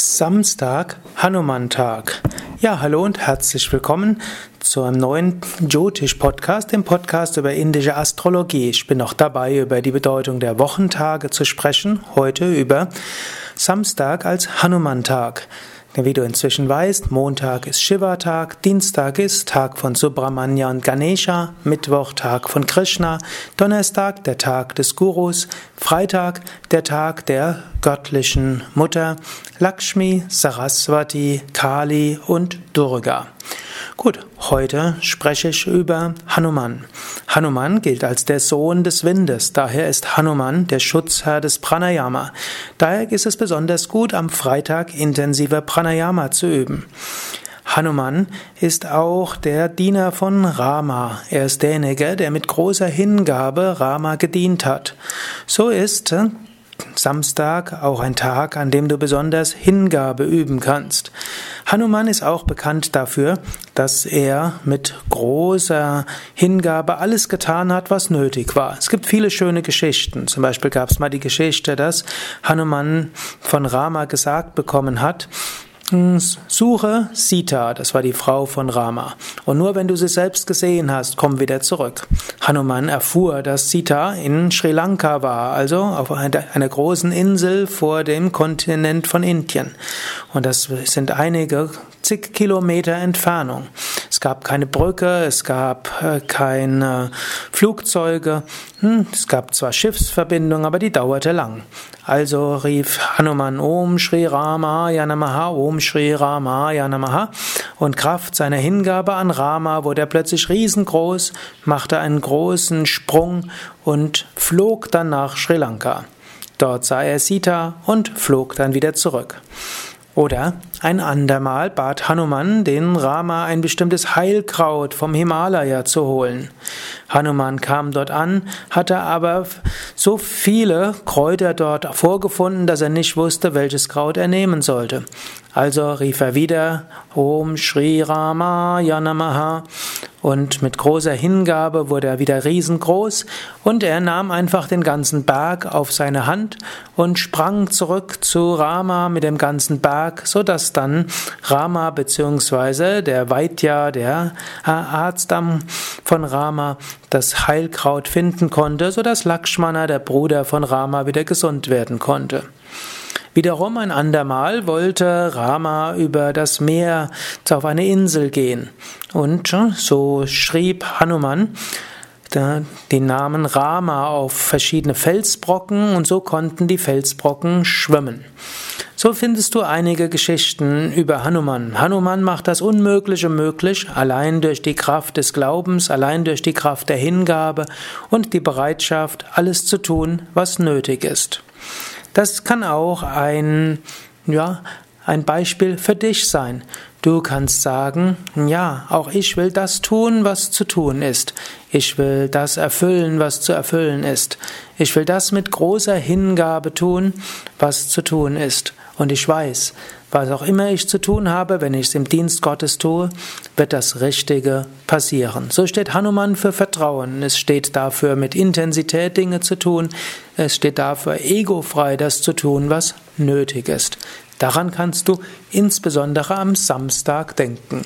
Samstag, Hanuman-Tag. Ja, hallo und herzlich willkommen zu einem neuen Jyotish-Podcast, dem Podcast über indische Astrologie. Ich bin noch dabei, über die Bedeutung der Wochentage zu sprechen. Heute über Samstag als Hanuman-Tag. Wie du inzwischen weißt, Montag ist Shiva-Tag, Dienstag ist Tag von Subramanya und Ganesha, Mittwoch Tag von Krishna, Donnerstag der Tag des Gurus, Freitag der Tag der göttlichen Mutter, Lakshmi, Saraswati, Kali und Durga. Gut, heute spreche ich über Hanuman. Hanuman gilt als der Sohn des Windes, daher ist Hanuman der Schutzherr des Pranayama. Daher ist es besonders gut, am Freitag intensiver Pranayama zu üben. Hanuman ist auch der Diener von Rama. Er ist derjenige, der mit großer Hingabe Rama gedient hat. So ist Samstag auch ein Tag, an dem du besonders Hingabe üben kannst. Hanuman ist auch bekannt dafür, dass er mit großer Hingabe alles getan hat, was nötig war. Es gibt viele schöne Geschichten. Zum Beispiel gab es mal die Geschichte, dass Hanuman von Rama gesagt bekommen hat, Suche Sita, das war die Frau von Rama. Und nur wenn du sie selbst gesehen hast, komm wieder zurück. Hanuman erfuhr, dass Sita in Sri Lanka war, also auf einer großen Insel vor dem Kontinent von Indien. Und das sind einige zig Kilometer Entfernung. Es gab keine Brücke, es gab äh, keine Flugzeuge, hm, es gab zwar Schiffsverbindungen, aber die dauerte lang. Also rief Hanuman Om Shri Ramaya Namaha, Om Shri Ramaya Namaha und Kraft seiner Hingabe an Rama wurde er plötzlich riesengroß, machte einen großen Sprung und flog dann nach Sri Lanka. Dort sah er Sita und flog dann wieder zurück. Oder ein andermal bat Hanuman den Rama ein bestimmtes Heilkraut vom Himalaya zu holen. Hanuman kam dort an, hatte aber so viele Kräuter dort vorgefunden, dass er nicht wusste, welches Kraut er nehmen sollte. Also rief er wieder Om Shri Rama Yanamaha und mit großer Hingabe wurde er wieder riesengroß und er nahm einfach den ganzen Berg auf seine Hand und sprang zurück zu Rama mit dem ganzen Berg, so dass dann Rama bzw. der Vaidya, der Arzt von Rama, das Heilkraut finden konnte, so dass Lakshmana, der Bruder von Rama, wieder gesund werden konnte. Wiederum ein andermal wollte Rama über das Meer auf eine Insel gehen. Und so schrieb Hanuman den Namen Rama auf verschiedene Felsbrocken und so konnten die Felsbrocken schwimmen. So findest du einige Geschichten über Hanuman. Hanuman macht das Unmögliche möglich, allein durch die Kraft des Glaubens, allein durch die Kraft der Hingabe und die Bereitschaft, alles zu tun, was nötig ist. Das kann auch ein, ja, ein Beispiel für dich sein. Du kannst sagen, ja, auch ich will das tun, was zu tun ist. Ich will das erfüllen, was zu erfüllen ist. Ich will das mit großer Hingabe tun, was zu tun ist. Und ich weiß, was auch immer ich zu tun habe, wenn ich es im Dienst Gottes tue, wird das Richtige passieren. So steht Hanuman für Vertrauen. Es steht dafür, mit Intensität Dinge zu tun. Es steht dafür, egofrei das zu tun, was nötig ist. Daran kannst du insbesondere am Samstag denken.